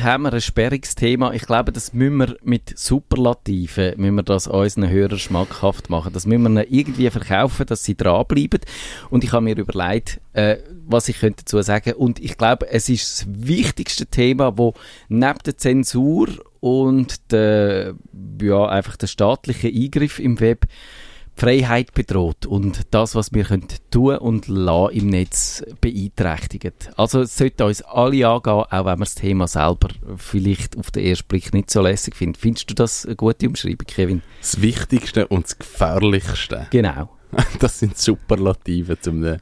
Heute haben wir ein sperriges Thema. Ich glaube, das müssen wir mit Superlativen, müssen wir das unseren Hörern schmackhaft machen. Das müssen wir irgendwie verkaufen, dass sie dranbleiben. Und ich habe mir überlegt, äh, was ich könnte dazu sagen. Und ich glaube, es ist das wichtigste Thema, wo neben der Zensur und der, ja, einfach der staatliche Eingriff im Web Freiheit bedroht und das, was wir können tun und lassen im Netz beeinträchtigt. Also es sollte uns alle angehen, auch wenn wir das Thema selber vielleicht auf den ersten Blick nicht so lässig finden. Findest du das eine gute Umschreibung, Kevin? Das Wichtigste und das Gefährlichste. Genau. Das sind Superlative zum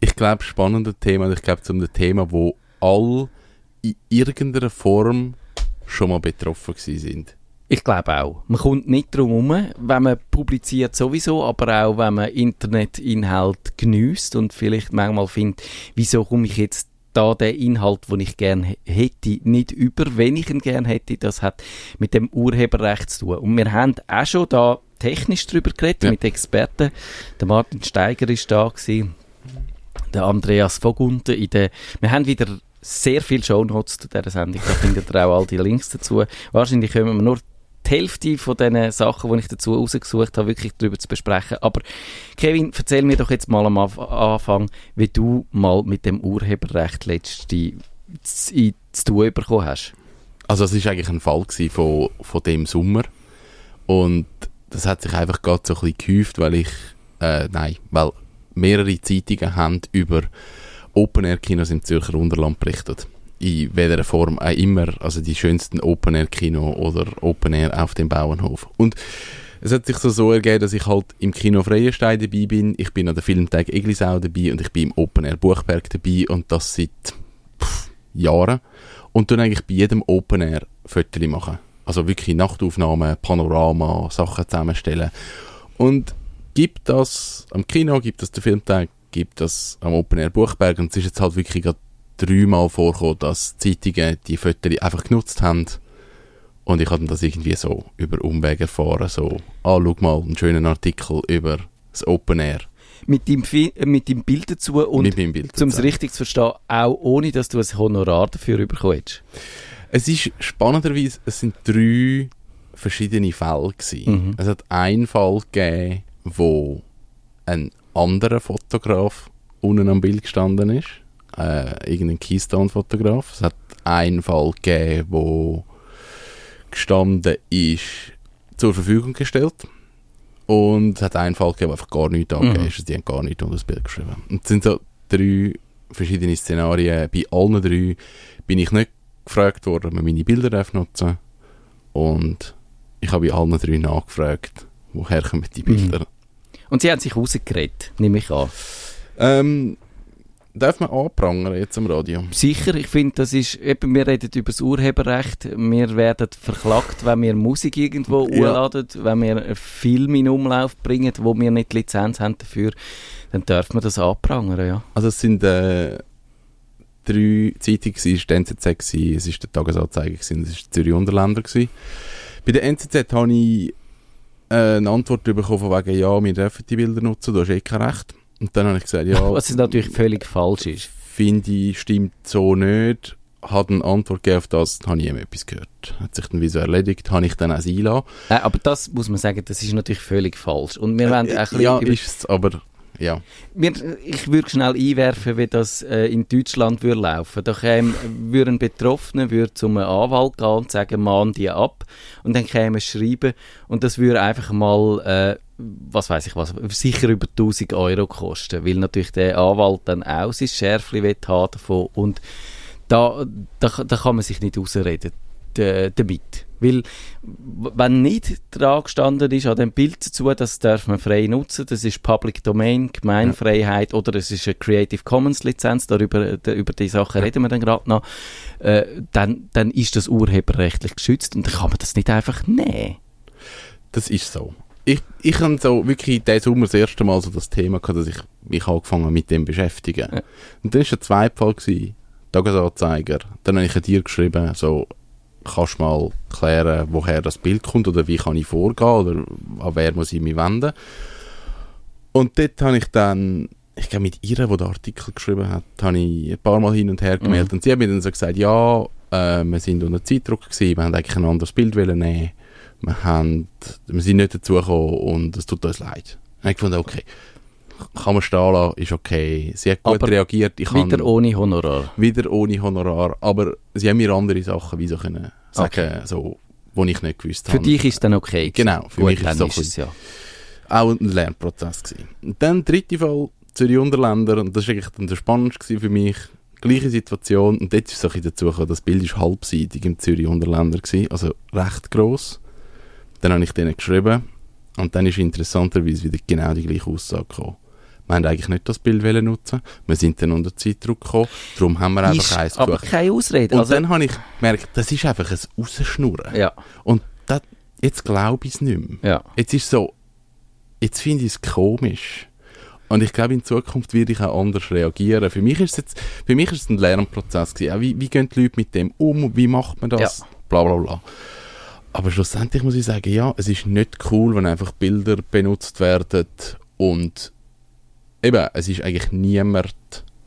ich glaube spannende Thema. Ich glaube zum Thema, wo all in irgendeiner Form schon mal betroffen sind. Ich glaube auch. Man kommt nicht drum herum, wenn man publiziert sowieso, aber auch wenn man Internetinhalt genießt und vielleicht manchmal findet, wieso komme ich jetzt da den Inhalt, den ich gerne hätte, nicht über, wenn ich ihn gerne hätte. Das hat mit dem Urheberrecht zu tun. Und wir haben auch schon da technisch darüber geredet, ja. mit Experten. Der Martin Steiger ist da gewesen, der Andreas Vogunten. In der, wir haben wieder sehr viele Shownotes zu dieser Sendung, da findet ihr auch all die Links dazu. Wahrscheinlich können wir nur die Hälfte von den Sachen, die ich dazu rausgesucht habe, wirklich darüber zu besprechen. Aber Kevin, erzähl mir doch jetzt mal am Anfang, wie du mal mit dem Urheberrecht letzte zu, tun bekommen hast. Also es war eigentlich ein Fall von, von dem Sommer und das hat sich einfach gerade so ein bisschen gehäuft, weil ich, äh, nein, weil mehrere Zeitungen haben über Open-Air-Kinos im Zürcher Unterland berichtet in welcher Form auch immer, also die schönsten Open-Air-Kino oder Open-Air auf dem Bauernhof. Und es hat sich so, so ergeben, dass ich halt im Kino Freienstein dabei bin, ich bin an der Filmtag Eglisau dabei und ich bin im Open-Air Buchberg dabei und das seit pff, Jahren. Und dann eigentlich bei jedem Open-Air Fotos machen. Also wirklich Nachtaufnahmen, Panorama, Sachen zusammenstellen. Und gibt das am Kino, gibt das der Filmtag, gibt das am Open Air Buchberg und es ist jetzt halt wirklich gerade dreimal vorgekommen, dass Zeitungen die Fotos einfach genutzt haben. Und ich habe das irgendwie so über Umwege erfahren, so, ah, schau mal, einen schönen Artikel über das Open Air. Mit dem, äh, mit dem Bild dazu und, um es richtig zu verstehen, auch ohne, dass du ein Honorar dafür bekommst. Es ist spannenderweise, es sind drei verschiedene Fälle gewesen. Mhm. Es hat einen Fall gegeben, wo ein anderer Fotograf unten am Bild gestanden ist äh, irgendein Keystone-Fotograf. Es hat einen Fall gegeben, wo gestanden ist, zur Verfügung gestellt. Und es hat einen Fall gegeben, wo einfach gar nichts angegeben mhm. ist. Also die haben gar nichts unter das Bild geschrieben. Und es sind so drei verschiedene Szenarien. Bei allen drei bin ich nicht gefragt worden, ob man meine Bilder nutzen. Und ich habe bei allen drei nachgefragt, woher kommen die Bilder. Mhm. Und sie haben sich rausgeredet, nehme ich an. Ähm, Darf man anprangern jetzt am Radio? Sicher, ich finde, das ist, eben, wir reden über das Urheberrecht, wir werden verklagt, wenn wir Musik irgendwo ja. anladen, wenn wir einen Film in Umlauf bringen, wo wir nicht Lizenz haben dafür, dann darf man das anprangern, ja. Also es sind äh, drei Zeitungen, es war die NZZ, es war der Tagesanzeiger, es war der Zürich Unterländer. Bei der NZZ habe ich äh, eine Antwort bekommen von wegen, ja, wir dürfen die Bilder nutzen, du hast eh kein Recht. Und dann habe ich gesagt, ja. Was natürlich völlig falsch ist. Finde ich, stimmt so nicht. Hat eine Antwort gegeben auf das, habe ich ihm etwas gehört. Hat sich dann wie so erledigt, habe ich dann auch einlassen. Äh, aber das muss man sagen, das ist natürlich völlig falsch. Und wir äh, wollen ein Ja, ist es, aber ja. Wir, ich würde schnell einwerfen, wie das äh, in Deutschland würde laufen. Da käme, würde ein Betroffener würde zum Anwalt gehen und sagen, mahn die ab. Und dann käme es schreiben und das würde einfach mal äh, was weiß ich was, sicher über 1000 Euro kosten, weil natürlich der Anwalt dann auch sein Schärfli haben davon und da, da, da kann man sich nicht ausreden damit. Weil, wenn nicht dran gestanden ist, an dem Bild dazu, das darf man frei nutzen, das ist Public Domain, Gemeinfreiheit ja. oder es ist eine Creative Commons Lizenz, darüber, über die Sachen ja. reden wir dann gerade noch, äh, dann, dann ist das urheberrechtlich geschützt und dann kann man das nicht einfach nehmen. Das ist so ich, ich habe so wirklich diesen Sommer das erste Mal so das Thema gehabt, dass ich mich angefangen mit dem beschäftigen. Ja. Und dann war der zweite Fall, gewesen, Tagesanzeiger. Dann habe ich dir geschrieben, so, kannst du mal klären, woher das Bild kommt oder wie kann ich vorgehen oder an wer muss ich mich wenden. Und dort habe ich dann, ich glaube mit ihr, die den Artikel geschrieben hat, habe ich ein paar Mal hin und her gemeldet mhm. und sie hat mir dann so gesagt, ja, äh, wir sind unter Zeitdruck gewesen, wir haben eigentlich ein anderes Bild wollen nehmen, wir, haben, wir sind nicht dazugekommen und es tut uns leid. Und ich fand, okay, kann man stehen lassen, ist okay. Sie hat gut Aber reagiert. Ich Wieder kann, ohne Honorar. wieder ohne Honorar, aber sie haben mir andere Sachen wie so können sagen, so, wo ich nicht gewusst Für habe. dich ist es dann okay. Genau, für Gut, mich ist so ist es ja. auch ein Lernprozess gewesen. Und dann der dritte Fall, Zürich Unterländer, und das war eigentlich dann der spannendste für mich. Gleiche Situation, und dort ist es dazu gekommen, das Bild war halbseitig im Zürich Unterländer gewesen, also recht gross. Dann habe ich denen geschrieben, und dann ist interessanterweise wieder genau die gleiche Aussage gekommen. Wir haben eigentlich nicht das Bild wollen nutzen, wir sind dann unter Zeitdruck gekommen, darum haben wir einfach Ist eins aber keine Ausrede. Und also, dann habe ich gemerkt, das ist einfach ein Rausschnurren. ja, Und das, jetzt glaube ich es nicht mehr. ja. Jetzt ist so, jetzt finde ich es komisch. Und ich glaube, in Zukunft werde ich auch anders reagieren. Für mich ist es jetzt, für mich ist es ein Lernprozess gewesen. Wie, wie gehen die Leute mit dem um? Wie macht man das? Ja. Bla, bla, bla. Aber schlussendlich muss ich sagen, ja, es ist nicht cool, wenn einfach Bilder benutzt werden und eben, es ist eigentlich niemand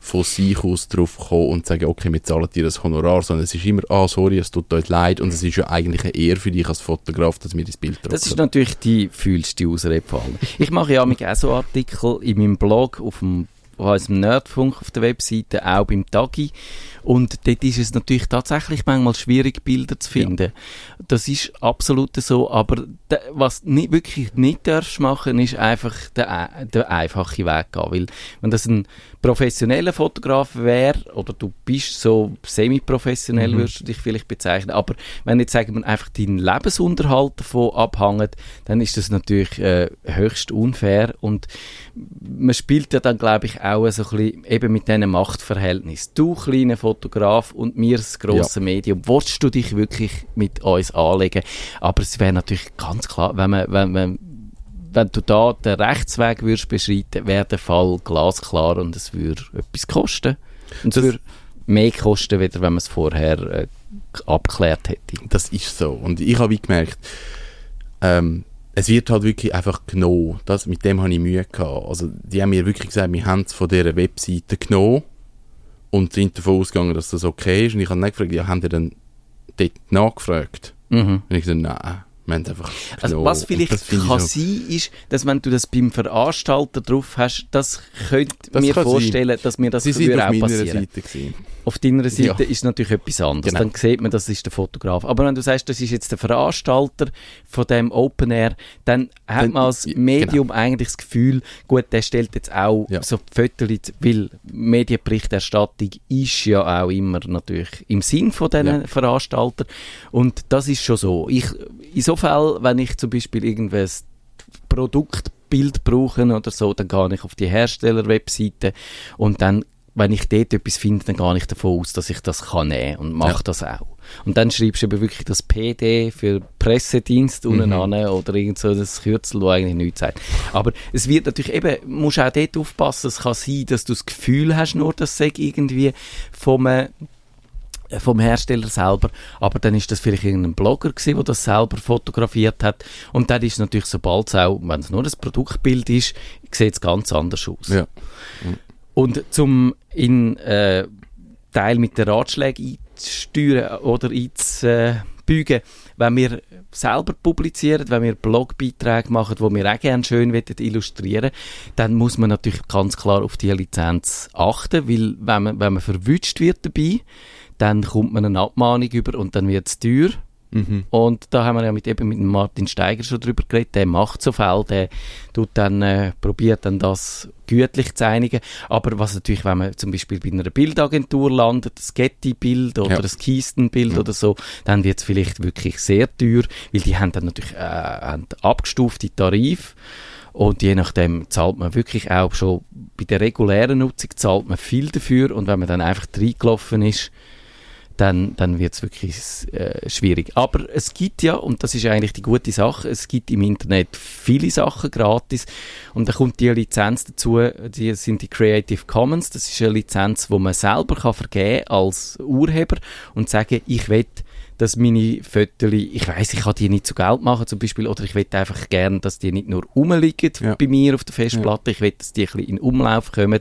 von sich aus drauf gekommen und sagen, okay, wir zahlen dir das Honorar, sondern es ist immer, ah, sorry, es tut euch leid und es ist ja eigentlich eine Ehre für dich als Fotograf, dass wir das Bild drucken. Das ist natürlich die fühlste Ausrede von allen. Ich mache ja auch so Artikel in meinem Blog, auf dem unserem Nerdfunk auf der Webseite, auch beim Tagi. Und dort ist es natürlich tatsächlich manchmal schwierig, Bilder zu finden. Das ist absolut so, aber was nicht, wirklich nicht darfst machen, ist einfach der, der einfache Weg gehen. Weil, wenn das ein professioneller Fotograf wäre, oder du bist so semi-professionell, Mhm. würdest du dich vielleicht bezeichnen, aber wenn jetzt, sagen wir, einfach dein Lebensunterhalt davon abhängt, dann ist das natürlich äh, höchst unfair und man spielt ja dann, glaube ich, auch so ein bisschen eben mit diesen Machtverhältnissen. Du, kleiner Fotograf, und mir, das grosse Medium, willst du dich wirklich mit uns anlegen? Aber es wäre natürlich ganz klar, wenn man, wenn man wenn du da den Rechtsweg würdest beschreiten, wäre der Fall glasklar und es würde etwas kosten. Und es würde mehr kosten, weder wenn man es vorher äh, abgeklärt hätte. Das ist so. Und ich habe gemerkt, ähm, es wird halt wirklich einfach genommen. Das, mit dem habe ich Mühe gehabt. Also, die haben mir wirklich gesagt, wir haben es von dieser Webseite genommen und sind davon ausgegangen, dass das okay ist. Und ich habe dann gefragt, ja, haben die dann dort nachgefragt? Mhm. Und ich gesagt, nein, wir haben einfach. Also was vielleicht kann sein, ist, dass wenn du das beim Veranstalter drauf hast, das könnte Das mir kann sein. vorstellen, dass mir das Sie auf auch passieren. Auf deiner Seite Ja. ist natürlich etwas anderes. Genau. Dann sieht man, das ist der Fotograf. Aber wenn du sagst, das ist jetzt der Veranstalter von dem Open Air, dann hat Dann- man als Medium eigentlich das Gefühl, gut, der stellt jetzt auch Ja. so Fotos, weil Medienberichterstattung ist ja auch immer natürlich im Sinn von diesen Ja. Veranstaltern. Und das ist schon so. Ich, in so Fällen, wenn ich zum Beispiel irgendwas Produktbild brauche oder so, dann gehe ich auf die Hersteller-Webseite und dann wenn ich dort etwas finde, dann gehe ich davon aus, dass ich das kann nehmen und mache Ja. das auch. Und dann schreibst du eben wirklich das PD für Pressedienst Mhm. unten oder irgend so das Kürzel, das eigentlich nichts sagt. Aber es wird natürlich eben, musst auch dort aufpassen, es kann sein, dass du das Gefühl hast, nur das sei irgendwie vom, äh, vom Hersteller selber, aber dann ist das vielleicht irgendein Blogger gewesen, der das selber fotografiert hat und dann ist es natürlich, sobald es auch, wenn es nur das Produktbild ist, sieht es ganz anders aus. Ja. Und zum in äh, Teil mit den Ratschlägen einzusteuern oder einzubügen, wenn wir selber publizieren, wenn wir Blogbeiträge machen, wo wir auch gerne schön wollen illustrieren dann muss man natürlich ganz klar auf die Lizenz achten, weil wenn man, wenn man verwünscht wird dabei, dann kommt man eine Abmahnung über und dann wird es teuer. Mhm. Und da haben wir ja mit, eben mit dem Martin Steiger schon drüber geredet. Der macht so Fälle, der tut dann, äh, probiert dann das gütlich zu einigen. Aber was natürlich, wenn man zum Beispiel bei einer Bildagentur landet, das Getty-Bild oder Ja. das Keystone-Bild Ja. oder so, dann wird es vielleicht wirklich sehr teuer, weil die haben dann natürlich äh, haben abgestufte Tarife. Und je nachdem zahlt man wirklich auch schon bei der regulären Nutzung zahlt man viel dafür. Und wenn man dann einfach reingelaufen ist, dann, dann wird es wirklich äh, schwierig. Aber es gibt ja, und das ist eigentlich die gute Sache, es gibt im Internet viele Sachen gratis und da kommt die Lizenz dazu, die sind die Creative Commons, das ist eine Lizenz, wo man selber kann vergeben als Urheber und sagen, ich will dass meine Fotos, ich weiß, ich kann die nicht zu Geld machen zum Beispiel, oder ich will einfach gerne, dass die nicht nur rumliegen Ja. bei mir auf der Festplatte, ich will, dass die ein bisschen in Umlauf kommen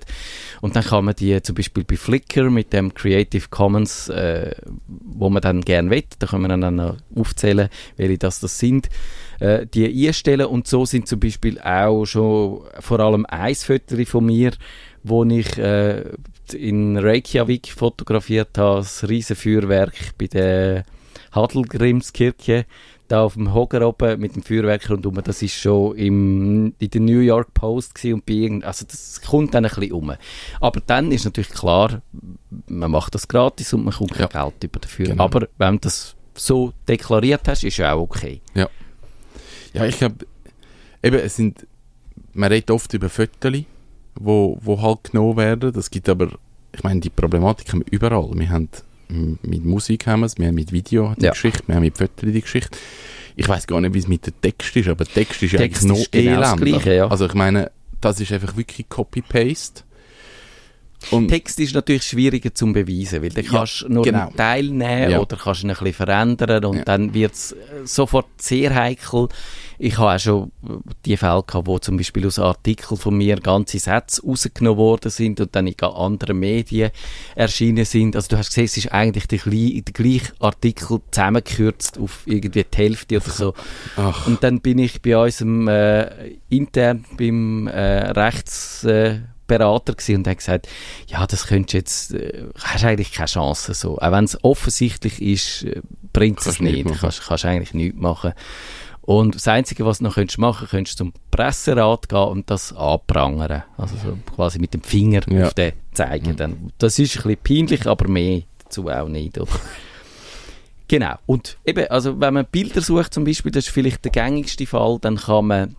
und dann kann man die zum Beispiel bei Flickr mit dem Creative Commons äh, wo man dann gerne will. Da können wir dann noch aufzählen, welche das, das sind, äh, die einstellen. Und so sind zum Beispiel auch schon vor allem ein von mir, wo ich äh, in Reykjavik fotografiert habe, das riesen Feuerwerk bei der Hadelgrimskirche da auf dem Hocker oben mit dem Feuerwerk rundum, das ist schon im, in der New York Post gewesen und bei irgend, also das kommt dann ein bisschen um. Aber dann ist natürlich klar, man macht das gratis und man kommt kein ja. Geld über dafür. Genau. Aber wenn du das so deklariert hast, ist ja auch okay. Ja. Ja, ich glaube, eben, es sind, man redet oft über Fotos, wo, wo halt genommen werden. Das gibt aber, ich meine, die Problematik haben wir überall. Wir haben mit Musik haben wir es, wir haben mit Video die ja. Geschichte, wir haben mit Fotos die Geschichte. Ich weiß gar nicht, wie es mit dem Text ist, aber der Text ist Text eigentlich noch genau elend. Gleiche, ja. Also ich meine, das ist einfach wirklich Copy-Paste. Und Text ist natürlich schwieriger zu beweisen, weil du ja, kannst nur genau. einen Teil nehmen ja. oder kannst ihn ein bisschen verändern und ja. dann wird es sofort sehr heikel. Ich habe auch schon die Fälle gehabt, wo zum Beispiel aus Artikeln von mir ganze Sätze rausgenommen worden sind und dann in anderen Medien erschienen sind. Also du hast gesehen, es ist eigentlich der, der gleiche Artikel zusammengekürzt auf irgendwie die Hälfte oder so. Ach. Und dann bin ich bei unserem äh, intern beim äh, Rechts... Äh, Berater und hat gesagt, ja, das könntest jetzt, äh, hast eigentlich keine Chance so. Auch wenn es offensichtlich ist, äh, bringt es nicht. Du kannst, kannst eigentlich nichts machen. Und das Einzige, was du noch könntest machen könntest zum Presserat gehen und das anprangern. Also so quasi mit dem Finger ja. auf den zeigen. Dann. Das ist ein bisschen peinlich, aber mehr dazu auch nicht. Oder? genau. Und eben, also wenn man Bilder sucht zum Beispiel, das ist vielleicht der gängigste Fall, dann kann man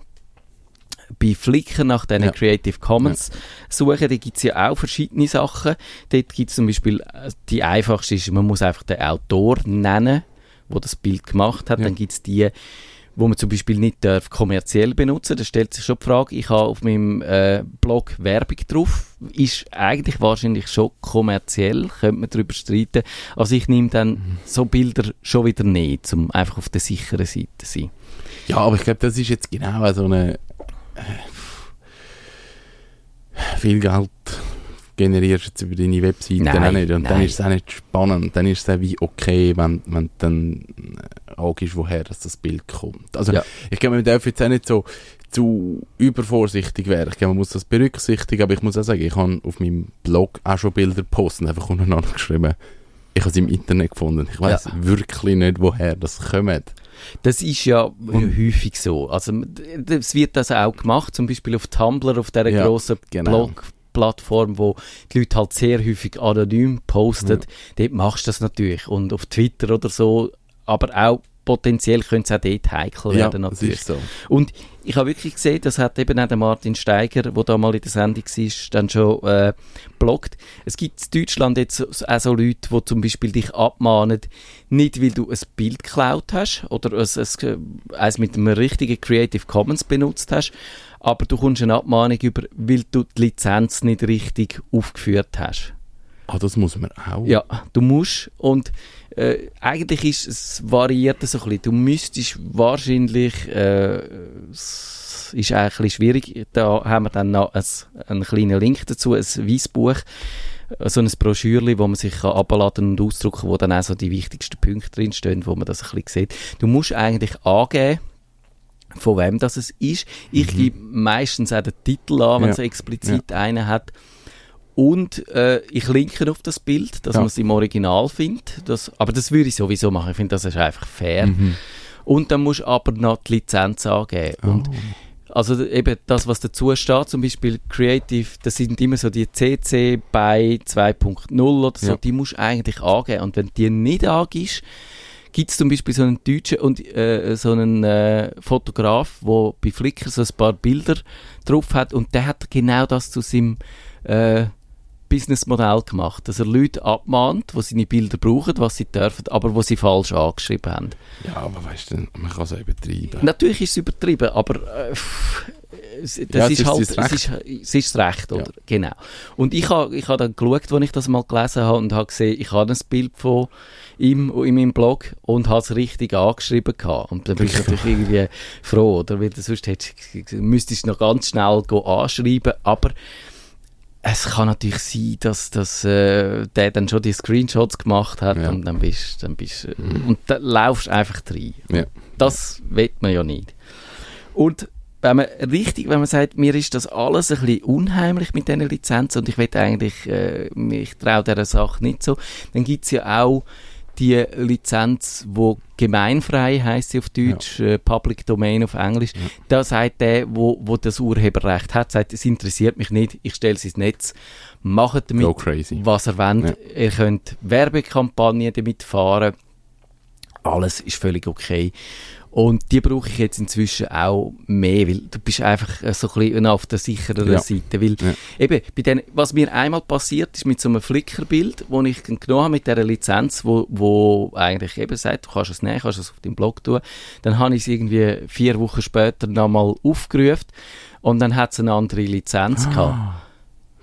bei Flickr nach diesen ja. Creative Commons ja. suchen. Da gibt es ja auch verschiedene Sachen. Dort gibt es zum Beispiel, äh, die einfachste ist, man muss einfach den Autor nennen, der das Bild gemacht hat. Ja. Dann gibt es die, wo man zum Beispiel nicht darf kommerziell benutzen. Da stellt sich schon die Frage, ich habe auf meinem äh, Blog Werbung drauf. Ist eigentlich wahrscheinlich schon kommerziell, könnte man darüber streiten. Also ich nehme dann mhm. so Bilder schon wieder nicht, um einfach auf der sicheren Seite zu sein. Ja, aber ich glaube, das ist jetzt genau so eine viel Geld generierst jetzt über deine Webseite nein, auch nicht. Und nein. dann ist es auch nicht spannend. Dann ist es auch wie okay, wenn, wenn dann auch ist, woher das, das Bild kommt. Also ja. ich glaube, man darf jetzt auch nicht so zu übervorsichtig werden. Ich glaube, man muss das berücksichtigen, aber ich muss auch sagen, ich habe auf meinem Blog auch schon Bilder posten, einfach untereinander geschrieben. Ich habe es im Internet gefunden. Ich weiß ja. wirklich nicht, woher das kommt. Das ist ja und häufig so. Also, es wird das auch gemacht, zum Beispiel auf Tumblr, auf dieser ja, grossen genau. Blog. Plattform, wo die Leute halt sehr häufig anonym posten, ja. dort machst du das natürlich. Und auf Twitter oder so, aber auch potenziell könnte es auch dort heikel werden. Natürlich. So. Und ich habe wirklich gesehen, das hat eben auch der Martin Steiger, der da mal in der Sendung war, dann schon äh. Es gibt in Deutschland jetzt auch so Leute, die zum Beispiel dich abmahnen, nicht weil du ein Bild geklaut hast oder es, es, eins mit einem richtigen Creative Commons benutzt hast, aber du kommst eine Abmahnung über, weil du die Lizenz nicht richtig aufgeführt hast. Ah, das muss man auch? Ja, du musst und äh, eigentlich ist es variiert so ein bisschen. Du müsstest wahrscheinlich, äh, es ist eigentlich ein bisschen schwierig, da haben wir dann noch ein, einen kleinen Link dazu, ein Weissbuch, so ein Broschürchen, wo man sich kann abladen und ausdrucken kann, wo dann auch so die wichtigsten Punkte drinstehen, wo man das ein bisschen sieht. Du musst eigentlich angeben, von wem das es ist. Ich mhm. gebe meistens auch den Titel an, wenn ja. es explizit ja. einen hat. Und äh, ich linke auf das Bild, dass ja. man es im Original findet. Das, aber das würde ich sowieso machen. Ich finde, das ist einfach fair. Mhm. Und dann musst du aber noch die Lizenz angeben. Oh. Und also eben das, was dazu steht, zum Beispiel Creative, das sind immer so die CC bei 2.0 oder so, ja. die musst du eigentlich angeben. Und wenn die nicht angibst, gibt es zum Beispiel so einen Deutschen und äh, so einen äh, Fotograf, der bei Flickr so ein paar Bilder drauf hat und der hat genau das zu seinem äh, Businessmodell gemacht, dass er Leute abmahnt, die seine Bilder brauchen, was sie dürfen, aber wo sie falsch angeschrieben haben. Ja, aber weißt du, man kann es übertreiben. Natürlich ist es übertrieben, aber äh, das ja, ist, ist halt, es ist, es ist Recht, oder? Ja. Genau. Und ich habe ich ha dann geschaut, als ich das mal gelesen habe und habe gesehen, ich habe ein Bild von ihm in meinem Blog und habe es richtig angeschrieben gehabt. Und dann bin ich natürlich irgendwie froh, oder? Weil sonst hättest, müsstest du noch ganz schnell anschreiben, aber es kann natürlich sein, dass, dass äh, der dann schon die Screenshots gemacht hat Ja. und dann bist dann bist äh, und dann laufst du einfach rein. Ja. Das will man ja nicht. Und wenn man richtig, wenn man sagt, mir ist das alles ein bisschen unheimlich mit diesen Lizenzen und ich will eigentlich, äh, ich traue dieser Sache nicht so, dann gibt es ja auch die Lizenz, wo gemeinfrei heißt sie auf Deutsch, äh, Public Domain auf Englisch. Da sagt der, wo, wo das Urheberrecht hat, sagt, es interessiert mich nicht, ich stelle es ins Netz, macht damit, was er wollt. Ihr könnt Werbekampagnen damit fahren. Alles ist völlig okay. Und die brauche ich jetzt inzwischen auch mehr, weil du bist einfach äh, so ein bisschen auf der sicheren Ja. Seite. Weil Ja. eben, bei den, was mir einmal passiert ist mit so einem Flickr-Bild, wo ich genommen habe mit dieser Lizenz, wo, wo eigentlich eben sagt, du kannst es nehmen, kannst es auf deinem Blog tun. Dann habe ich es irgendwie vier Wochen später nochmal aufgerufen und dann hat es eine andere Lizenz gehabt.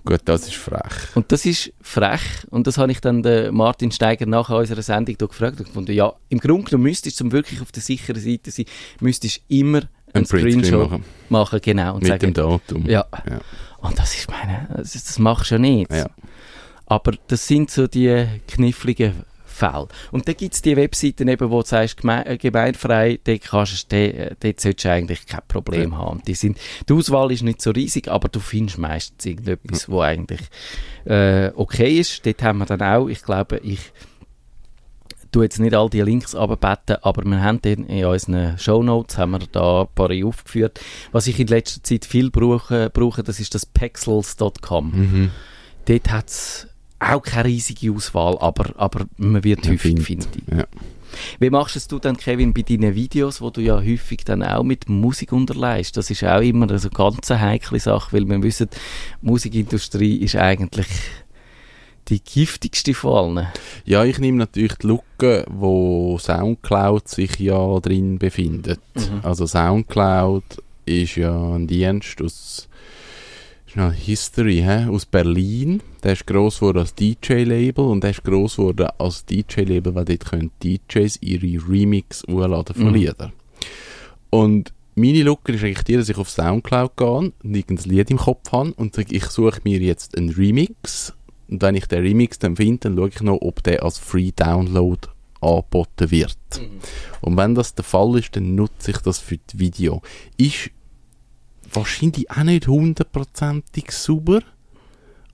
Gut, das ist frech. Und das ist frech. Und das habe ich dann den Martin Steiger nach unserer Sendung gefragt und gefunden, ja, im Grunde genommen müsstest du, um wirklich auf der sicheren Seite sein, müsstest du immer einen Screenshot machen. machen. genau. Und Mit sagen, dem Datum. ja. Ja. Und das ist meine, das, das machst du ja nicht. Ja. Aber das sind so die kniffligen Fälle. Und dann gibt es die Webseiten eben, wo du sagst, geme äh, gemeinfrei, dort, kannst dort, dort solltest du eigentlich kein Problem haben. Die, sind, die Auswahl ist nicht so riesig, aber du findest meistens irgendetwas, wo eigentlich äh, okay ist. Dort haben wir dann auch, ich glaube, ich tue jetzt nicht all die Links abbeten, aber wir haben den in unseren Shownotes haben wir da ein paar aufgeführt. Was ich in letzter Zeit viel brauche, brauche das ist das pexels.com. Mhm. Dort hat es auch keine riesige Auswahl, aber, aber man wird Man häufig finden. Ja. Wie machst es du dann, Kevin, bei deinen Videos, wo du ja häufig dann auch mit Musik unterleihst? Das ist auch immer eine so ganz heikle Sache, weil wir wissen, die Musikindustrie ist eigentlich die giftigste von allen. Ja, ich nehme natürlich die Lücke, wo Soundcloud sich ja drin befindet. Mhm. Also Soundcloud ist ja ein Dienst aus ist noch History, hä? aus Berlin. Der ist gross geworden als DJ-Label und der ist gross geworden als DJ-Label, weil dort können DJs ihre Remix hochladen von Mhm. Liedern. Und meine Lücke ist eigentlich die, dass ich auf Soundcloud gehe und irgendein Lied im Kopf habe und sage, ich suche mir jetzt einen Remix und wenn ich den Remix dann finde, dann schaue ich noch, ob der als Free Download angeboten wird. Und wenn das der Fall ist, dann nutze ich das für das Video. Ist wahrscheinlich auch nicht hundertprozentig sauber,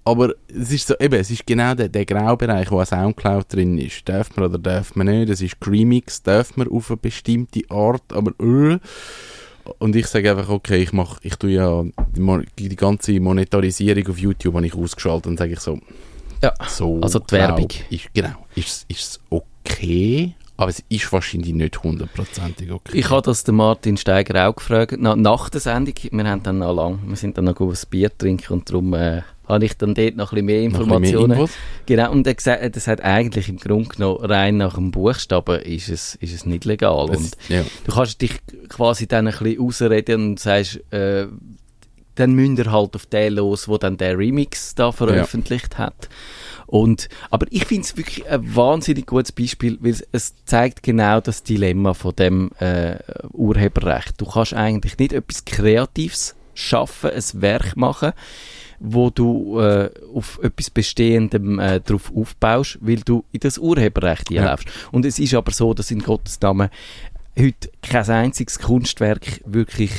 aber es ist so, eben, es ist genau der, der Graubereich, wo ein Soundcloud drin ist. Darf man oder darf man nicht? Es ist Remix, darf man auf eine bestimmte Art, aber äh. Und ich sage einfach, okay, ich mach, ich tue ja die, die ganze Monetarisierung auf YouTube habe ich ausgeschaltet und sage ich so, Ja. so Also die Werbung. Ist, genau. Ist es okay, aber es ist wahrscheinlich nicht hundertprozentig okay. Ich habe das den Martin Steiger auch gefragt, na, nach der Sendung. Wir haben dann noch lang, wir sind dann noch ein Bier trinken und darum äh, habe ich dann dort noch ein bisschen mehr ein bisschen mehr Informationen. Genau, und er gesagt, das hat eigentlich im Grunde genommen rein nach dem Buchstaben ist es, ist es nicht legal. Es- Und ja. du kannst dich quasi dann ein bisschen ausreden und sagst, äh, dann müsst ihr halt auf den los, wo dann der Remix da veröffentlicht hat. Und, aber ich finde es wirklich ein wahnsinnig gutes Beispiel, weil es, zeigt genau das Dilemma von dem äh, Urheberrecht. Du kannst eigentlich nicht etwas Kreatives schaffen, ein Werk machen, wo du äh, auf etwas Bestehendem äh, drauf aufbaust, weil du in das Urheberrecht Ja. einläufst. Und es ist aber so, dass in Gottes Namen heute kein einziges Kunstwerk wirklich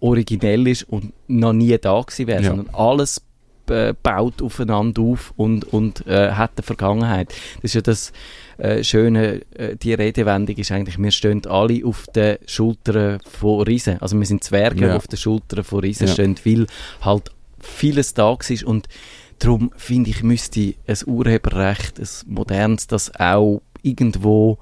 originell ist und noch nie da gewesen wäre, Ja. sondern alles äh, baut aufeinander auf und, und äh, hat eine Vergangenheit. Das ist ja das äh, Schöne, äh, die Redewendung ist eigentlich, wir stehen alle auf den Schultern von Riesen. Also wir sind Zwerge, Ja. auf den Schultern von Riesen Ja. stehen, weil halt vieles da war und darum finde ich, müsste ein Urheberrecht, ein modernes, das auch irgendwo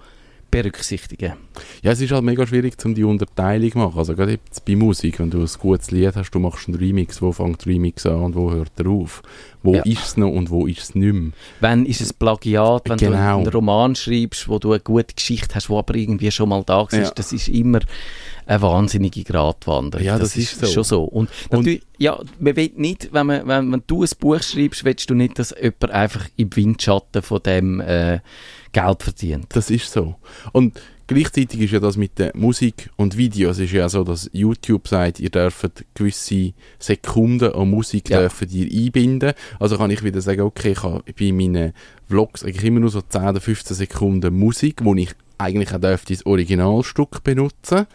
berücksichtigen. Ja, es ist halt mega schwierig, um die Unterteilung zu machen. Also gerade jetzt bei Musik, wenn du ein gutes Lied hast, du machst einen Remix, wo fängt der Remix an und wo hört er auf? Wo Ja. ist es noch und wo ist es nicht mehr? Wenn ist es Plagiat, wenn du Genau. einen Roman schreibst, wo du eine gute Geschichte hast, wo aber irgendwie schon mal da war, Ja. das ist immer eine wahnsinnige Gratwanderung. Ja, das ist so. schon so. Und natürlich, ja, man will nicht, wenn, man, wenn, wenn du ein Buch schreibst, willst du nicht, dass jemand einfach im Windschatten von dem äh, Geld verdient. Das ist so. Und gleichzeitig ist ja das mit der Musik und Videos ist ja so, dass YouTube sagt, ihr dürft gewisse Sekunden an Musik Ja. dürft ihr einbinden. Also kann ich wieder sagen, okay, ich habe bei meinen Vlogs eigentlich immer nur so 10 oder 15 Sekunden Musik, wo ich eigentlich auch dürfte das Originalstück benutzen.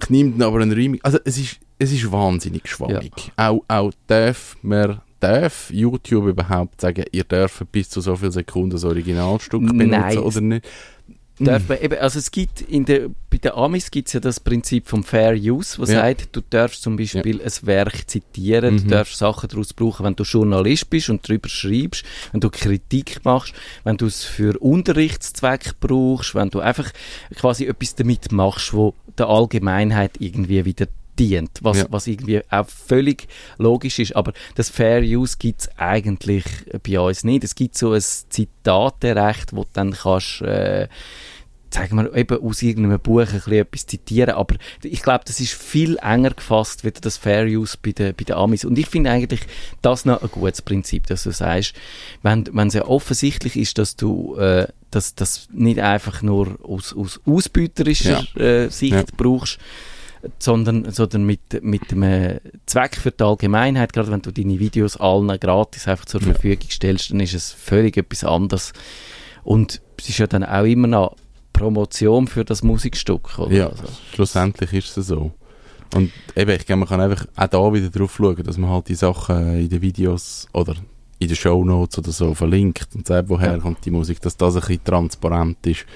Ich nehme dann aber einen Remix. Also es ist, es ist wahnsinnig schwammig. Auch, auch darf man darf YouTube überhaupt sagen, ihr dürft bis zu so vielen Sekunden das Originalstück benutzen Nein, oder nicht? Darf man eben, also es gibt in der, bei den Amis gibt es ja das Prinzip vom Fair Use, was Ja. sagt, du darfst zum Beispiel ein Werk zitieren, du Mhm. darfst Sachen daraus brauchen, wenn du Journalist bist und darüber schreibst, wenn du Kritik machst, wenn du es für Unterrichtszweck brauchst, wenn du einfach quasi etwas damit machst, wo der Allgemeinheit irgendwie wieder dient, was, Ja. was irgendwie auch völlig logisch ist. Aber das Fair Use gibt es eigentlich bei uns nicht. Es gibt so ein Zitaterecht, wo du dann kannst, äh, sagen wir, eben aus irgendeinem Buch ein bisschen etwas zitieren, aber ich glaube, das ist viel enger gefasst, wie das Fair Use bei den, bei den Amis. Und ich finde eigentlich das noch ein gutes Prinzip, dass du sagst, wenn, wenn es ja offensichtlich ist, dass du äh, das nicht einfach nur aus, aus ausbeuterischer äh, Sicht Ja. brauchst, sondern, sondern mit, mit einem Zweck für die Allgemeinheit, gerade wenn du deine Videos allen gratis einfach zur. Verfügung stellst, dann ist es völlig etwas anderes. Und es ist ja dann auch immer noch Promotion für das Musikstück. Oder? Ja, Also, schlussendlich ist es so. Und eben, ich glaube, man kann einfach auch da wieder drauf schauen, dass man halt die Sachen in den Videos oder in den Shownotes oder so verlinkt und sagt, woher Ja. kommt die Musik, dass das ein bisschen transparent ist.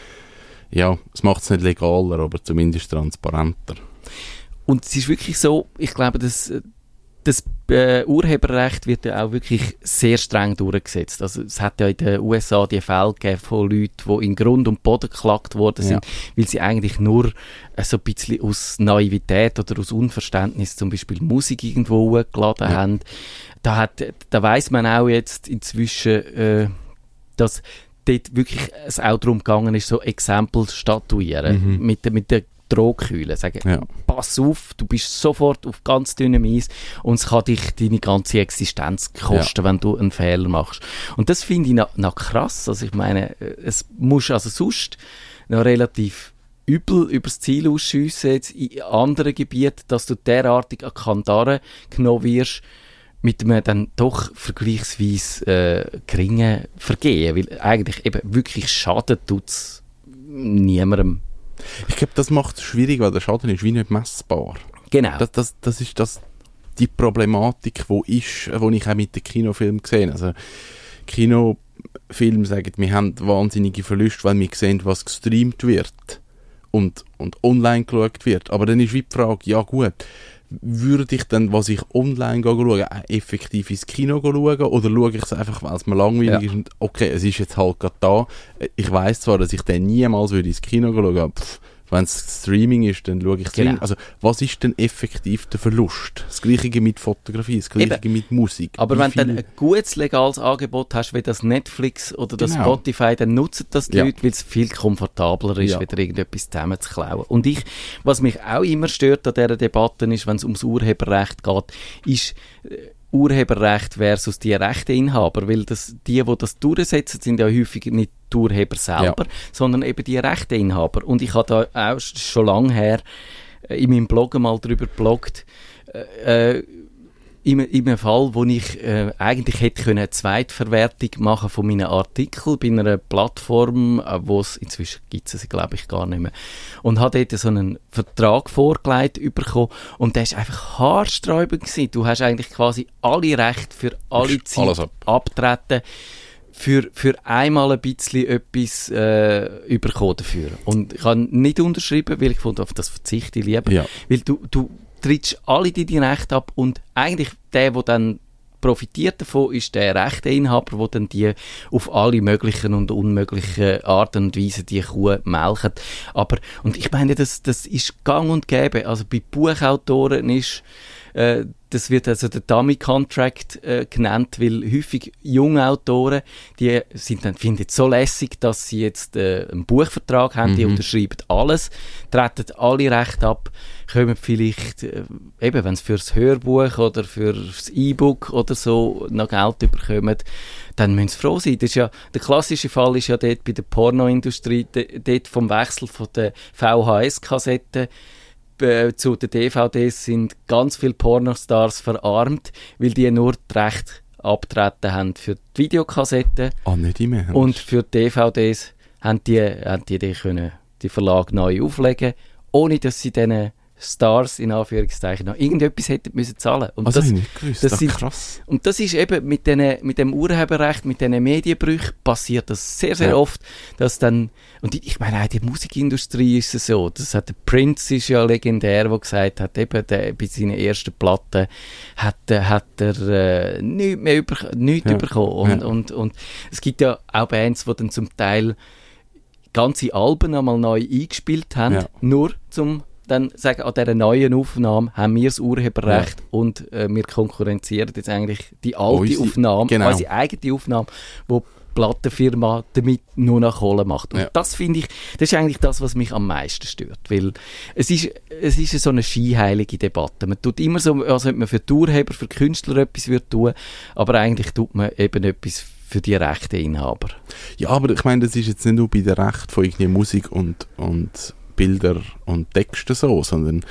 Ja, es macht es nicht legaler, aber zumindest transparenter. Und es ist wirklich so, ich glaube, dass das äh, Urheberrecht wird ja auch wirklich sehr streng durchgesetzt. Also es hat ja in den USA die Fälle gegeben von Leuten, die in Grund und Boden geklagt worden sind, weil sie eigentlich nur äh, so ein bisschen aus Naivität oder aus Unverständnis zum Beispiel Musik irgendwo hochgeladen Ja. haben. Da, hat, da weiß man auch jetzt inzwischen, äh, dass dort wirklich es auch darum gegangen ist, so Exempel zu statuieren Mhm. mit, mit der Drohkühle. Sagen, Ja. pass auf, du bist sofort auf ganz dünnem Eis und es kann dich deine ganze Existenz kosten, wenn du einen Fehler machst. Und das finde ich noch, noch krass. Also ich meine, äh, es muss also sonst noch relativ übel übers Ziel ausschiessen jetzt in anderen Gebieten, dass du derartig an Kandare genommen wirst, mit einem dann doch vergleichsweise äh, geringen Vergehen, weil eigentlich eben wirklich Schaden tut es niemandem. Ich glaube, das macht es schwierig, weil der Schaden ist wie nicht messbar. Genau. Das, das, das ist das, die Problematik, wo ist, wo ich auch mit den Kinofilmen gesehen Also Kinofilme sagen, wir haben wahnsinnige Verluste, weil wir sehen, was gestreamt wird und, und online geschaut wird. Aber dann ist wie die Frage, ja gut, würde ich dann, was ich online auch effektiv ins Kino schauen oder schaue ich es einfach, weil es mir langweilig Ja. ist und okay, es ist jetzt halt gerade da. Ich weiß zwar, dass ich dann niemals würde ins Kino schauen, aber pff, wenn es Streaming ist, dann schaue ich es Genau. Also, was ist denn effektiv der Verlust? Das Gleiche mit Fotografie, das Gleiche Eben. mit Musik. Aber Wie wenn du dann ein gutes legales Angebot hast, wie das Netflix oder das Genau. Spotify, dann nutzen das die Ja. Leute, weil es viel komfortabler ist, Ja. wieder irgendetwas zusammenzuklauen. Und ich, was mich auch immer stört an dieser Debatte ist, wenn es ums Urheberrecht geht, ist äh, Urheberrecht versus die Rechteinhaber, weil das, die, die das durchsetzen, sind ja häufig nicht die Urheber selber, sondern eben die Rechteinhaber. Und ich habe da auch sch- schon lange her äh, in meinem Blog mal drüber gebloggt, äh, in, in einem Fall, wo ich äh, eigentlich hätte können eine Zweitverwertung machen von meinen Artikeln bei einer Plattform, äh, wo es inzwischen gibt es glaube ich gar nicht mehr und habe dort so einen Vertrag vorgelegt bekommen und der ist einfach haarsträubend gewesen. Du hast eigentlich quasi alle Rechte für alle Zeit ab. abtreten für, für einmal ein bisschen etwas äh, bekommen dafür. Und ich habe nicht unterschrieben, weil ich fand, auf das verzichte ich lieber. Ja. Weil du, du trittst alle deine Rechte ab und eigentlich der, der dann profitiert davon, ist der Rechteinhaber, der dann die auf alle möglichen und unmöglichen Arten und Weisen die Kuh melkt. Aber, und ich meine, das, das ist gang und gäbe. Also bei Buchautoren ist, Äh, das wird also der Dummy Contract äh, genannt, weil häufig junge Autoren, die sind dann, finden es so lässig, dass sie jetzt äh, einen Buchvertrag haben, die Mhm. unterschreiben alles, treten alle Recht ab, kommen vielleicht, äh, eben wenn sie fürs Hörbuch oder fürs E-Book oder so noch Geld bekommen, dann müssen sie froh sein. Das ist ja, der klassische Fall ist ja dort bei der Pornoindustrie, dort vom Wechsel von der VHS-Kassette äh, zu den DVDs sind ganz viele Pornostars verarmt, weil die nur die Rechte abtreten haben für die Videokassetten Ah, nicht im Ernst. und für die DVDs haben die, haben die, die können die Verlag neu auflegen, ohne dass sie diesen Stars in Anführungszeichen noch irgendetwas hätten müssen zahlen. Und also, das, ich nicht gewusst. das Das sind- krass. und das ist eben mit, den, mit dem Urheberrecht, mit diesen Medienbrüchen passiert das sehr, sehr Ja. oft, dass dann, und ich, ich meine auch der Musikindustrie ist es so, das hat der Prince ist ja legendär, der gesagt hat, eben der, bei seinen ersten Platten hat, er- hat er äh, nichts mehr über, nichts Ja. bekommen. Und, Ja. und, und es gibt ja auch Bands, die dann zum Teil ganze Alben einmal neu eingespielt haben, nur zum dann sagen, an dieser neuen Aufnahme haben wir das Urheberrecht und äh, wir konkurrenzieren jetzt eigentlich die alte Unsere- Aufnahme, genau. unsere eigene Aufnahme, wo die Plattenfirma damit nur noch Kohle macht. Und Ja. das finde ich, das ist eigentlich das, was mich am meisten stört, weil es ist, es ist so eine skiheilige Debatte. Man tut immer so, als ob man für die Urheber, für die Künstler etwas würde tun, aber eigentlich tut man eben etwas für die Rechteinhaber. Ja, aber ich meine, das ist jetzt nicht nur bei der Recht von irgendwie Musik und, und Bilder und Texten so, sondern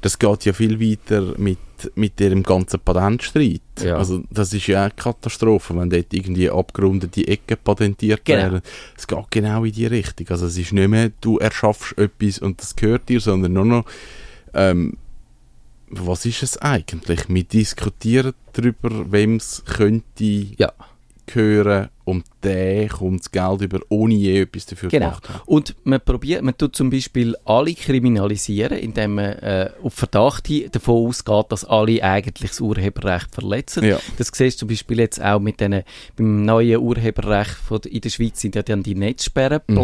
das geht ja viel weiter mit, mit dem ganzen Patentstreit. Ja. Also das ist ja eine Katastrophe, wenn dort irgendwie abgerundete Ecken patentiert Genau. werden. Es geht genau in die Richtung. Also es ist nicht mehr, du erschaffst etwas und das gehört dir, sondern nur noch, ähm, was ist es eigentlich? Wir diskutieren darüber, wem es könnte Ja. Gehören und der kommt das Geld über, ohne je etwas dafür Genau. gemacht haben. Und man probiert, man tut zum Beispiel alle kriminalisieren, indem man äh, auf Verdacht hin davon ausgeht, dass alle eigentlich das Urheberrecht verletzen. Ja. Das siehst du zum Beispiel jetzt auch mit den, beim neuen Urheberrecht von, in der Schweiz sind ja dann die Netzsperren Mhm.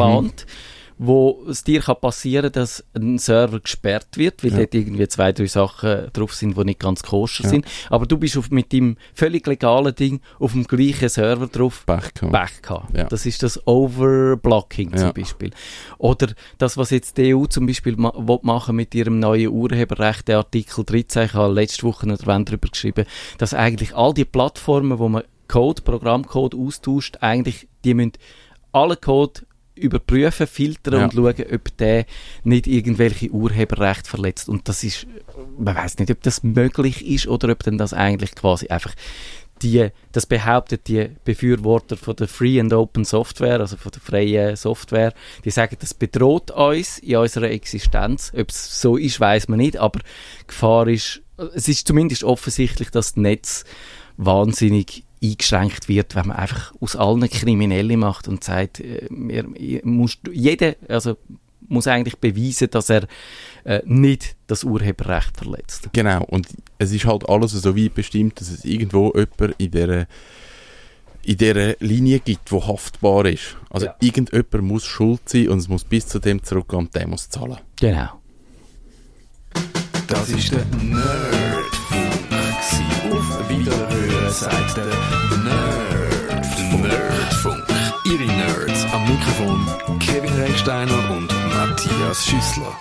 Wo es dir kann passieren dass ein Server gesperrt wird, weil Ja. dort irgendwie zwei, drei Sachen drauf sind, die nicht ganz koscher Ja. sind. Aber du bist auf, mit dem völlig legalen Ding auf dem gleichen Server drauf Pech gehabt. Gehabt. Ja. Das ist das Overblocking zum. Beispiel. Oder das, was jetzt die EU zum Beispiel ma machen mit ihrem neuen Urheberrecht, der Artikel 13, ich habe letzte Woche noch darüber geschrieben, dass eigentlich all die Plattformen, wo man Code, Programmcode austauscht, eigentlich, die müssen alle Code überprüfen, filtern Ja. und schauen, ob der nicht irgendwelche Urheberrechte verletzt. Und das ist, man weiß nicht, ob das möglich ist oder ob denn das eigentlich quasi einfach die, das behauptet die Befürworter von der Free and Open Software, also von der freien Software, die sagen, das bedroht uns in unserer Existenz. Ob es so ist, weiß man nicht, aber Gefahr ist, es ist zumindest offensichtlich, dass das Netz wahnsinnig eingeschränkt wird, wenn man einfach aus allen Kriminelle macht und sagt, äh, musst, jeder, also muss eigentlich beweisen, dass er äh, nicht das Urheberrecht verletzt. Genau, und es ist halt alles so weit bestimmt, dass es irgendwo jemand in dieser in dieser Linie gibt, wo haftbar ist. Also Ja. irgendjemand muss schuld sein und es muss bis zu dem zurückgehen und der muss zahlen. Genau. Das ist der Nerdfunk. Der Nerdfunk. Nerdfunk. Ihre Nerds am Mikrofon Kevin Recksteiner und Matthias Schüssler.